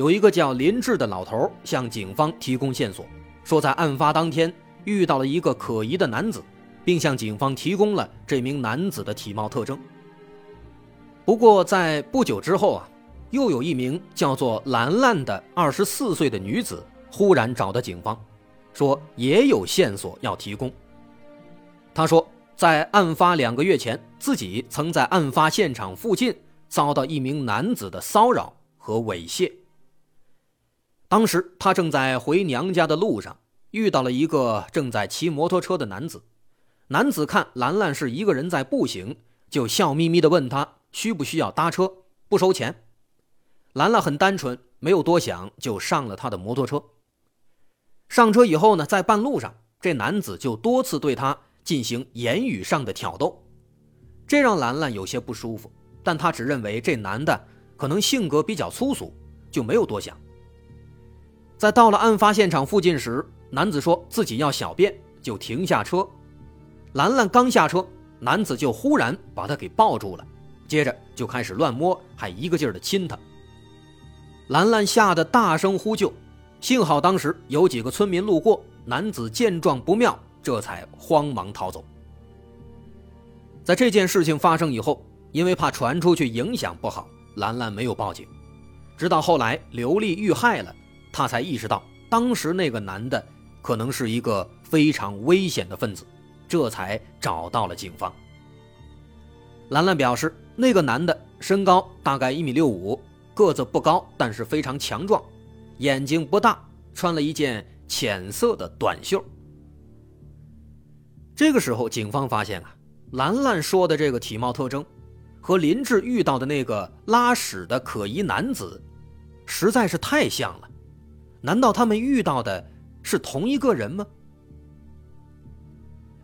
有一个叫林志的老头向警方提供线索，说在案发当天遇到了一个可疑的男子，并向警方提供了这名男子的体貌特征。不过，在不久之后啊，又有一名叫做兰兰的二十四岁的女子忽然找到警方，说也有线索要提供。她说，在案发两个月前，自己曾在案发现场附近遭到一名男子的骚扰和猥亵。当时他正在回娘家的路上，遇到了一个正在骑摩托车的男子。男子看兰兰是一个人在步行，就笑眯眯地问他需不需要搭车，不收钱。兰兰很单纯，没有多想，就上了他的摩托车。上车以后呢，在半路上，这男子就多次对他。进行言语上的挑逗，这让兰兰有些不舒服，但她只认为这男的可能性格比较粗俗，就没有多想。在到了案发现场附近时，男子说自己要小便，就停下车。兰兰刚下车，男子就忽然把她给抱住了，接着就开始乱摸，还一个劲儿的亲她。兰兰吓得大声呼救，幸好当时有几个村民路过，男子见状不妙。这才慌忙逃走。在这件事情发生以后，因为怕传出去影响不好，兰兰没有报警。直到后来刘丽遇害了，他才意识到当时那个男的可能是一个非常危险的分子，这才找到了警方。兰兰表示，那个男的身高大概一米六五，个子不高，但是非常强壮，眼睛不大，穿了一件浅色的短袖。这个时候，警方发现啊，兰兰说的这个体貌特征，和林志遇到的那个拉屎的可疑男子，实在是太像了。难道他们遇到的是同一个人吗？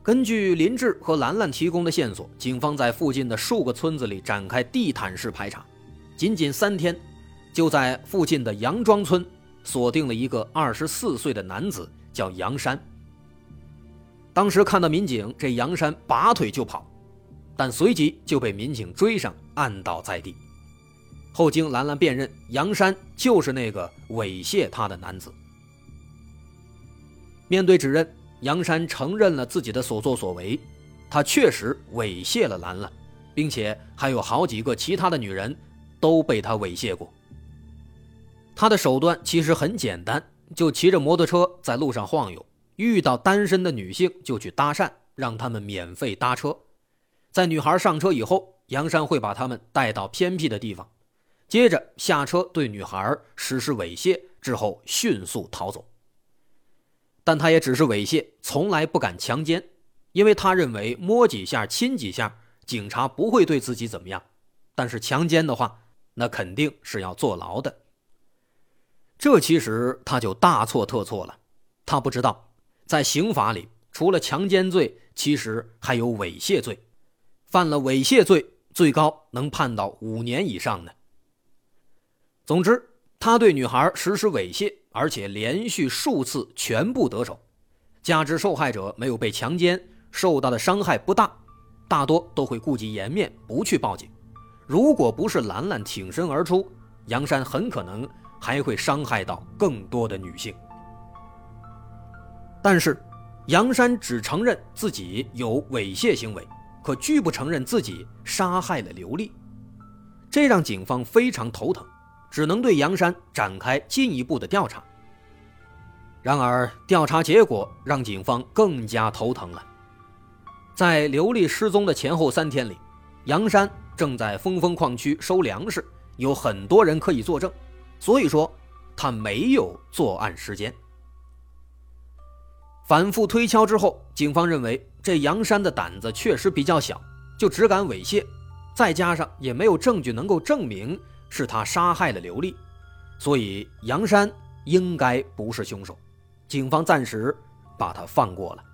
根据林志和兰兰提供的线索，警方在附近的数个村子里展开地毯式排查，仅仅三天，就在附近的杨庄村锁定了一个二十四岁的男子，叫杨山。当时看到民警，这杨山拔腿就跑，但随即就被民警追上，按倒在地。后经兰兰辨认，杨山就是那个猥亵她的男子。面对指认，杨山承认了自己的所作所为，他确实猥亵了兰兰，并且还有好几个其他的女人都被他猥亵过。他的手段其实很简单，就骑着摩托车在路上晃悠。遇到单身的女性就去搭讪，让他们免费搭车。在女孩上车以后，杨山会把他们带到偏僻的地方，接着下车对女孩实施猥亵，之后迅速逃走。但他也只是猥亵，从来不敢强奸，因为他认为摸几下、亲几下，警察不会对自己怎么样。但是强奸的话，那肯定是要坐牢的。这其实他就大错特错了，他不知道。在刑法里，除了强奸罪，其实还有猥亵罪。犯了猥亵罪，最高能判到五年以上的。总之，他对女孩实施猥亵，而且连续数次全部得手，加之受害者没有被强奸，受到的伤害不大，大多都会顾及颜面，不去报警。如果不是兰兰挺身而出，杨山很可能还会伤害到更多的女性。但是，杨山只承认自己有猥亵行为，可拒不承认自己杀害了刘丽，这让警方非常头疼，只能对杨山展开进一步的调查。然而，调查结果让警方更加头疼了。在刘丽失踪的前后三天里，杨山正在峰峰矿区收粮食，有很多人可以作证，所以说他没有作案时间。反复推敲之后，警方认为这杨山的胆子确实比较小，就只敢猥亵，再加上也没有证据能够证明是他杀害了刘丽，所以杨山应该不是凶手，警方暂时把他放过了。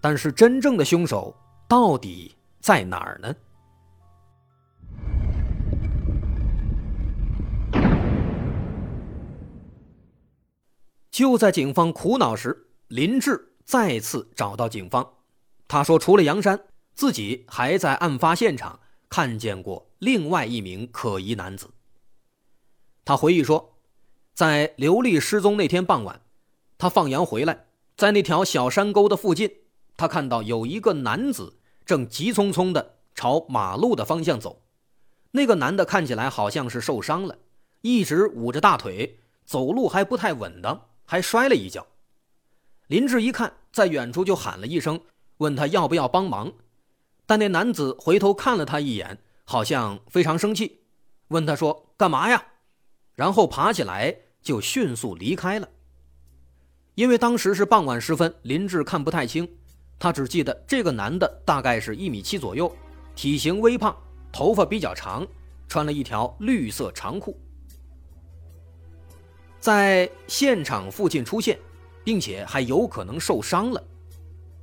但是真正的凶手到底在哪儿呢？就在警方苦恼时，林志再次找到警方。他说：“除了杨山，自己还在案发现场看见过另外一名可疑男子。”他回忆说，在刘丽失踪那天傍晚，他放羊回来，在那条小山沟的附近，他看到有一个男子正急匆匆地朝马路的方向走。那个男的看起来好像是受伤了，一直捂着大腿，走路还不太稳当。还摔了一跤，林志一看，在远处就喊了一声，问他要不要帮忙。但那男子回头看了他一眼，好像非常生气，问他说：“干嘛呀？”然后爬起来就迅速离开了。因为当时是傍晚时分，林志看不太清，他只记得这个男的大概是一米七左右，体型微胖，头发比较长，穿了一条绿色长裤。在现场附近出现，并且还有可能受伤了。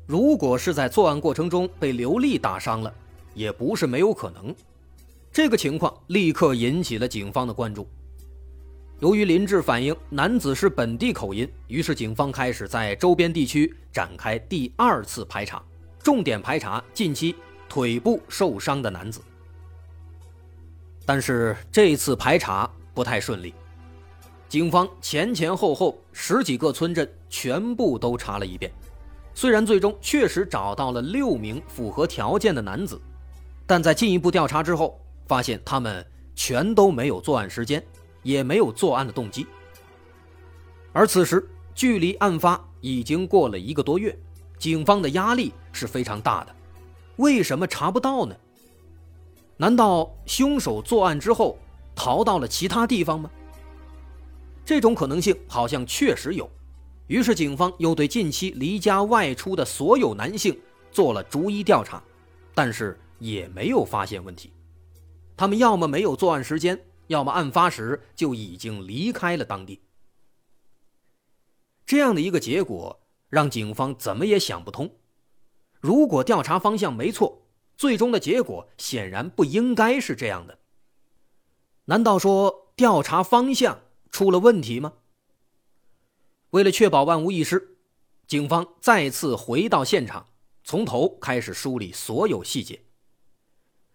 如果是在作案过程中被刘丽打伤了，也不是没有可能。这个情况立刻引起了警方的关注。由于林志反映男子是本地口音，于是警方开始在周边地区展开第二次排查，重点排查近期腿部受伤的男子。但是这次排查不太顺利。警方前前后后十几个村镇全部都查了一遍，虽然最终确实找到了六名符合条件的男子，但在进一步调查之后，发现他们全都没有作案时间，也没有作案的动机。而此时距离案发已经过了一个多月，警方的压力是非常大的。为什么查不到呢？难道凶手作案之后逃到了其他地方吗？这种可能性好像确实有，于是警方又对近期离家外出的所有男性做了逐一调查，但是也没有发现问题。他们要么没有作案时间，要么案发时就已经离开了当地。这样的一个结果让警方怎么也想不通。如果调查方向没错，最终的结果显然不应该是这样的。难道说调查方向？出了问题吗？为了确保万无一失，警方再次回到现场，从头开始梳理所有细节。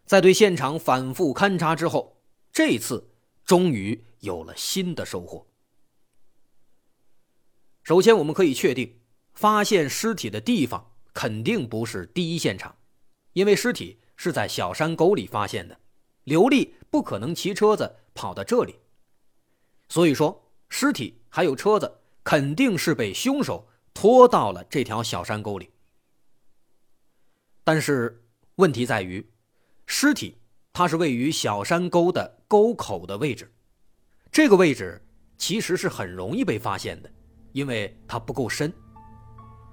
在对现场反复勘查之后，这次终于有了新的收获。首先，我们可以确定，发现尸体的地方肯定不是第一现场，因为尸体是在小山沟里发现的，刘丽不可能骑车子跑到这里。所以说，尸体还有车子肯定是被凶手拖到了这条小山沟里。但是问题在于，尸体它是位于小山沟的沟口的位置，这个位置其实是很容易被发现的，因为它不够深。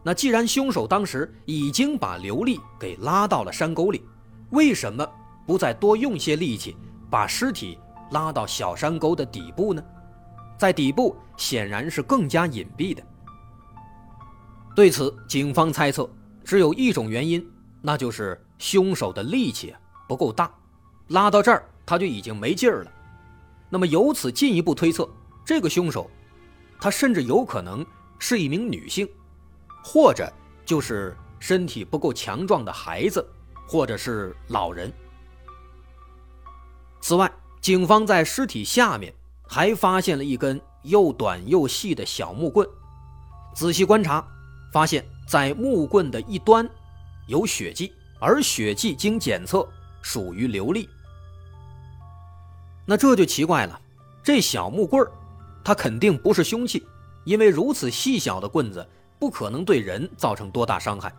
那既然凶手当时已经把刘丽给拉到了山沟里，为什么不再多用些力气把尸体拉到小山沟的底部呢？在底部显然是更加隐蔽的。对此，警方猜测只有一种原因，那就是凶手的力气不够大，拉到这儿他就已经没劲儿了。那么由此进一步推测，这个凶手，他甚至有可能是一名女性，或者就是身体不够强壮的孩子，或者是老人。此外，警方在尸体下面。还发现了一根又短又细的小木棍，仔细观察，发现在木棍的一端有血迹，而血迹经检测属于流利。那这就奇怪了，这小木棍儿它肯定不是凶器，因为如此细小的棍子不可能对人造成多大伤害。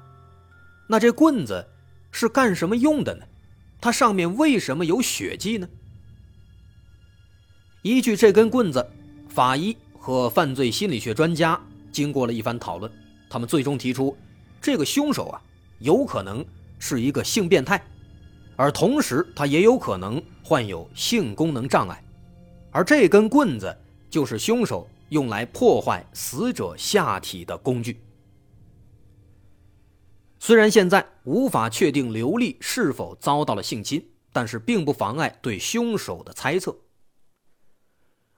那这棍子是干什么用的呢？它上面为什么有血迹呢？依据这根棍子，法医和犯罪心理学专家经过了一番讨论，他们最终提出，这个凶手啊，有可能是一个性变态，而同时他也有可能患有性功能障碍，而这根棍子就是凶手用来破坏死者下体的工具。虽然现在无法确定刘丽是否遭到了性侵，但是并不妨碍对凶手的猜测。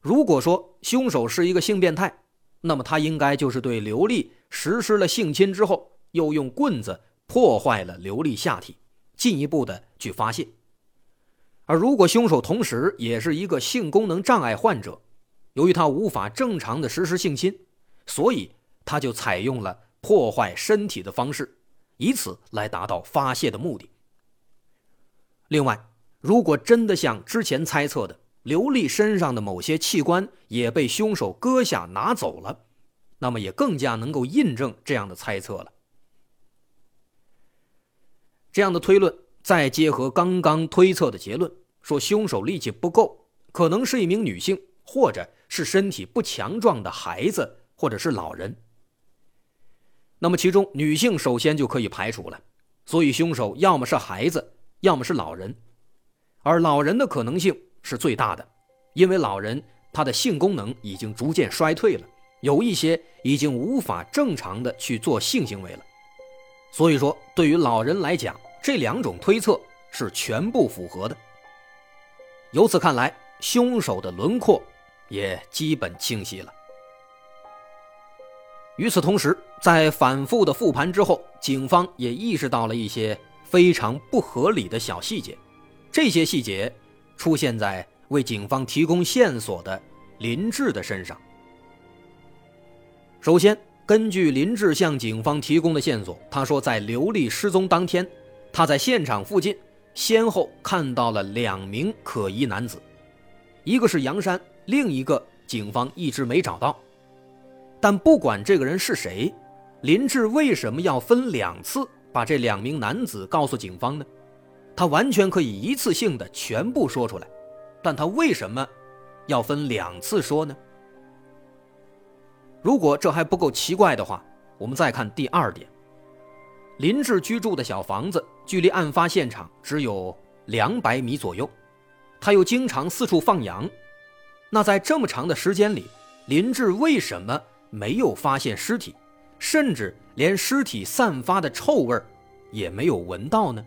如果说凶手是一个性变态，那么他应该就是对刘丽实施了性侵之后，又用棍子破坏了刘丽下体，进一步的去发泄。而如果凶手同时也是一个性功能障碍患者，由于他无法正常的实施性侵，所以他就采用了破坏身体的方式，以此来达到发泄的目的。另外，如果真的像之前猜测的，刘丽身上的某些器官也被凶手割下拿走了，那么也更加能够印证这样的猜测了。这样的推论。再结合刚刚推测的结论，说凶手力气不够，可能是一名女性，或者是身体不强壮的孩子，或者是老人。那么其中女性首先就可以排除了，所以凶手要么是孩子，要么是老人，而老人的可能性是最大的，因为老人他的性功能已经逐渐衰退了，有一些已经无法正常的去做性行为了，所以说对于老人来讲。这两种推测是全部符合的。由此看来，凶手的轮廓也基本清晰了。与此同时，在反复的复盘之后，警方也意识到了一些非常不合理的小细节。这些细节出现在为警方提供线索的林志的身上。首先，根据林志向警方提供的线索，他说在刘丽失踪当天。他在现场附近先后看到了两名可疑男子，一个是杨山，另一个警方一直没找到。但不管这个人是谁，林志为什么要分两次把这两名男子告诉警方呢？他完全可以一次性的全部说出来，但他为什么要分两次说呢？如果这还不够奇怪的话，我们再看第二点。林志居住的小房子距离案发现场只有两百米左右，他又经常四处放羊，那在这么长的时间里，林志为什么没有发现尸体，甚至连尸体散发的臭味也没有闻到呢？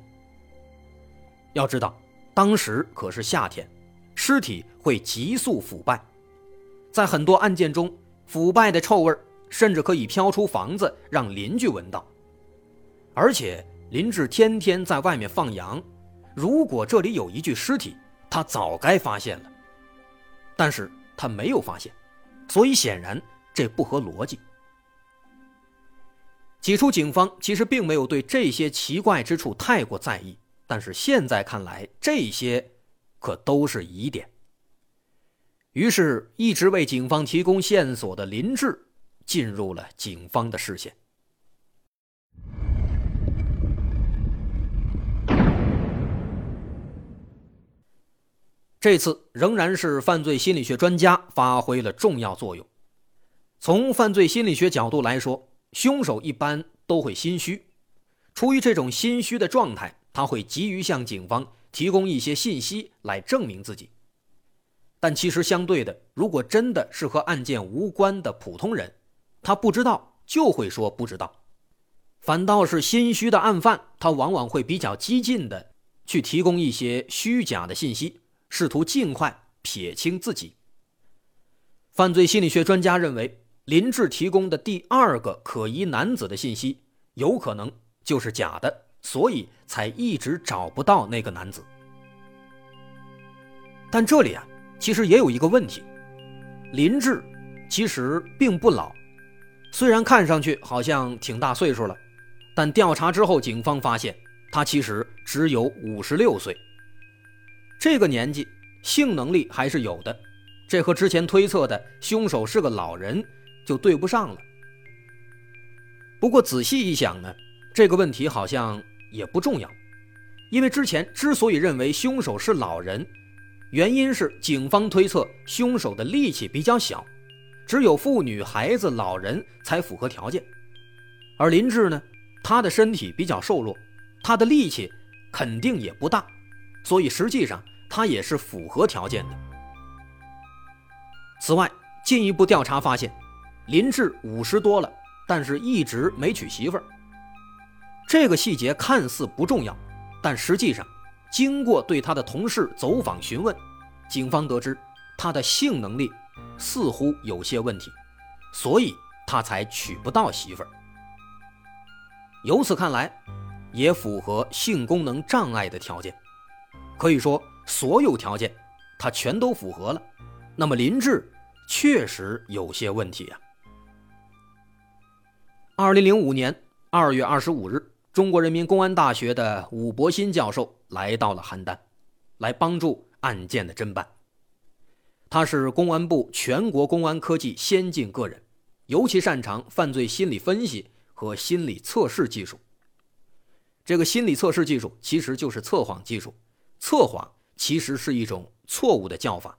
要知道，当时可是夏天，尸体会急速腐败，在很多案件中，腐败的臭味甚至可以飘出房子，让邻居闻到。而且林志天天在外面放羊，如果这里有一具尸体，他早该发现了。但是他没有发现，所以显然这不合逻辑。起初警方其实并没有对这些奇怪之处太过在意，但是现在看来，这些可都是疑点。于是，一直为警方提供线索的林志进入了警方的视线。这次仍然是犯罪心理学专家发挥了重要作用。从犯罪心理学角度来说，凶手一般都会心虚，出于这种心虚的状态，他会急于向警方提供一些信息来证明自己。但其实相对的，如果真的是和案件无关的普通人，他不知道就会说不知道，反倒是心虚的案犯，他往往会比较激进的去提供一些虚假的信息。试图尽快撇清自己。犯罪心理学专家认为，林志提供的第二个可疑男子的信息有可能就是假的，所以才一直找不到那个男子。但这里啊，其实也有一个问题：林志其实并不老，虽然看上去好像挺大岁数了，但调查之后，警方发现他其实只有五十六岁。这个年纪，性能力还是有的，这和之前推测的凶手是个老人就对不上了。不过仔细一想呢，这个问题好像也不重要，因为之前之所以认为凶手是老人，原因是警方推测凶手的力气比较小，只有妇女、孩子、老人才符合条件，而林志呢，他的身体比较瘦弱，他的力气肯定也不大，所以实际上。他也是符合条件的。此外，进一步调查发现，林志五十多了，但是一直没娶媳妇儿。这个细节看似不重要，但实际上，经过对他的同事走访询问，警方得知他的性能力似乎有些问题，所以他才娶不到媳妇儿。由此看来，也符合性功能障碍的条件。可以说，所有条件他全都符合了。那么林志确实有些问题啊。二零零五年二月二十五日。中国人民公安大学的武伯新教授来到了邯郸，来帮助案件的侦办。他是公安部全国公安科技先进个人，尤其擅长犯罪心理分析和心理测试技术。这个心理测试技术其实就是测谎技术，测谎其实是一种错误的叫法。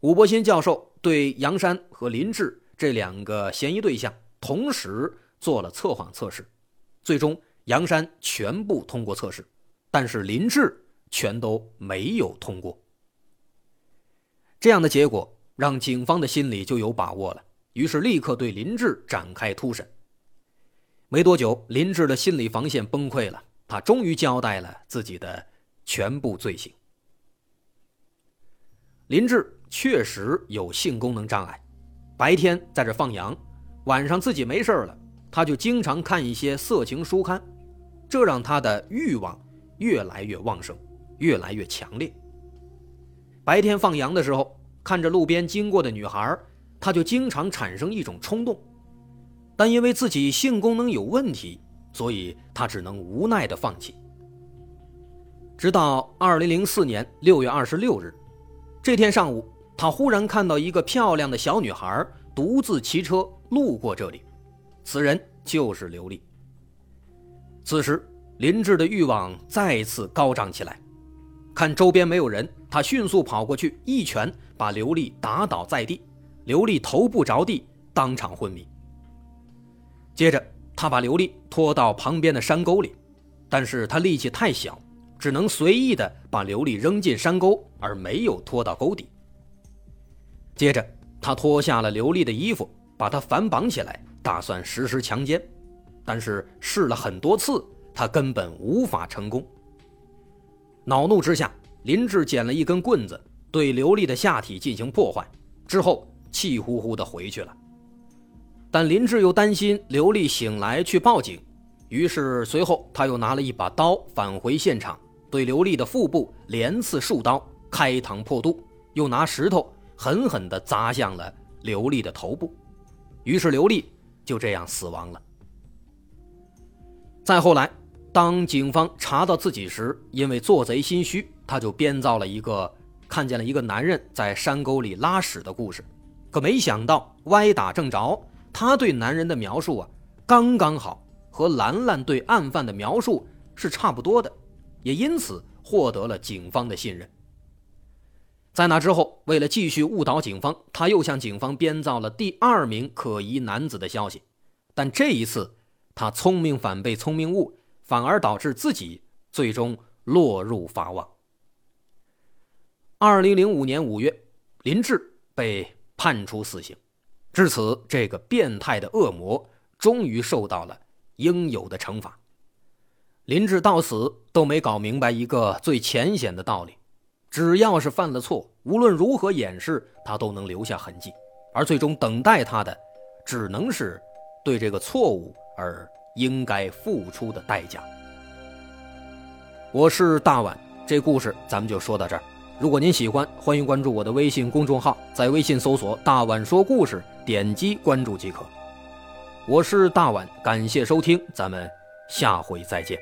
武伯新教授对杨山和林志这两个嫌疑对象同时做了测谎测试。最终，杨山全部通过测试，但是林志全都没有通过。这样的结果让警方的心里就有把握了，于是立刻对林志展开突审。没多久，林志的心理防线崩溃了，他终于交代了自己的全部罪行。林志确实有性功能障碍，白天在这放羊，晚上自己没事了。他就经常看一些色情书刊，这让他的欲望越来越旺盛，越来越强烈。白天放羊的时候，看着路边经过的女孩，他就经常产生一种冲动，但因为自己性功能有问题，所以他只能无奈的放弃。直到二零零四年六月二十六日，这天上午，他忽然看到一个漂亮的小女孩独自骑车路过这里。此人就是刘丽。此时，林志的欲望再次高涨起来，看周边没有人，他迅速跑过去，一拳把刘丽打倒在地，刘丽头部着地，当场昏迷。接着，他把刘丽拖到旁边的山沟里，但是他力气太小，只能随意的把刘丽扔进山沟，而没有拖到沟底。接着，他脱下了刘丽的衣服，把她反绑起来。打算实施强奸，但是试了很多次，他根本无法成功。恼怒之下，林志捡了一根棍子，对刘丽的下体进行破坏，之后气呼呼地回去了。但林志又担心刘丽醒来去报警，于是随后他又拿了一把刀返回现场，对刘丽的腹部连刺数刀，开膛破肚，又拿石头狠狠地砸向了刘丽的头部，于是刘丽。就这样死亡了。再后来，当警方查到自己时，因为做贼心虚，他就编造了一个看见了一个男人在山沟里拉屎的故事。可没想到歪打正着，他对男人的描述啊，刚刚好和兰兰对案犯的描述是差不多的，也因此获得了警方的信任。在那之后，为了继续误导警方，他又向警方编造了第二名可疑男子的消息。但这一次，他聪明反被聪明误，反而导致自己最终落入法网。二零零五年五月，林志被判处死刑。至此，这个变态的恶魔终于受到了应有的惩罚。林志到死都没搞明白一个最浅显的道理。只要是犯了错，无论如何掩饰，他都能留下痕迹，而最终等待他的，只能是对这个错误而应该付出的代价。我是大碗，这故事咱们就说到这儿。如果您喜欢，欢迎关注我的微信公众号，在微信搜索“大碗说故事”，点击关注即可。我是大碗，感谢收听，咱们下回再见。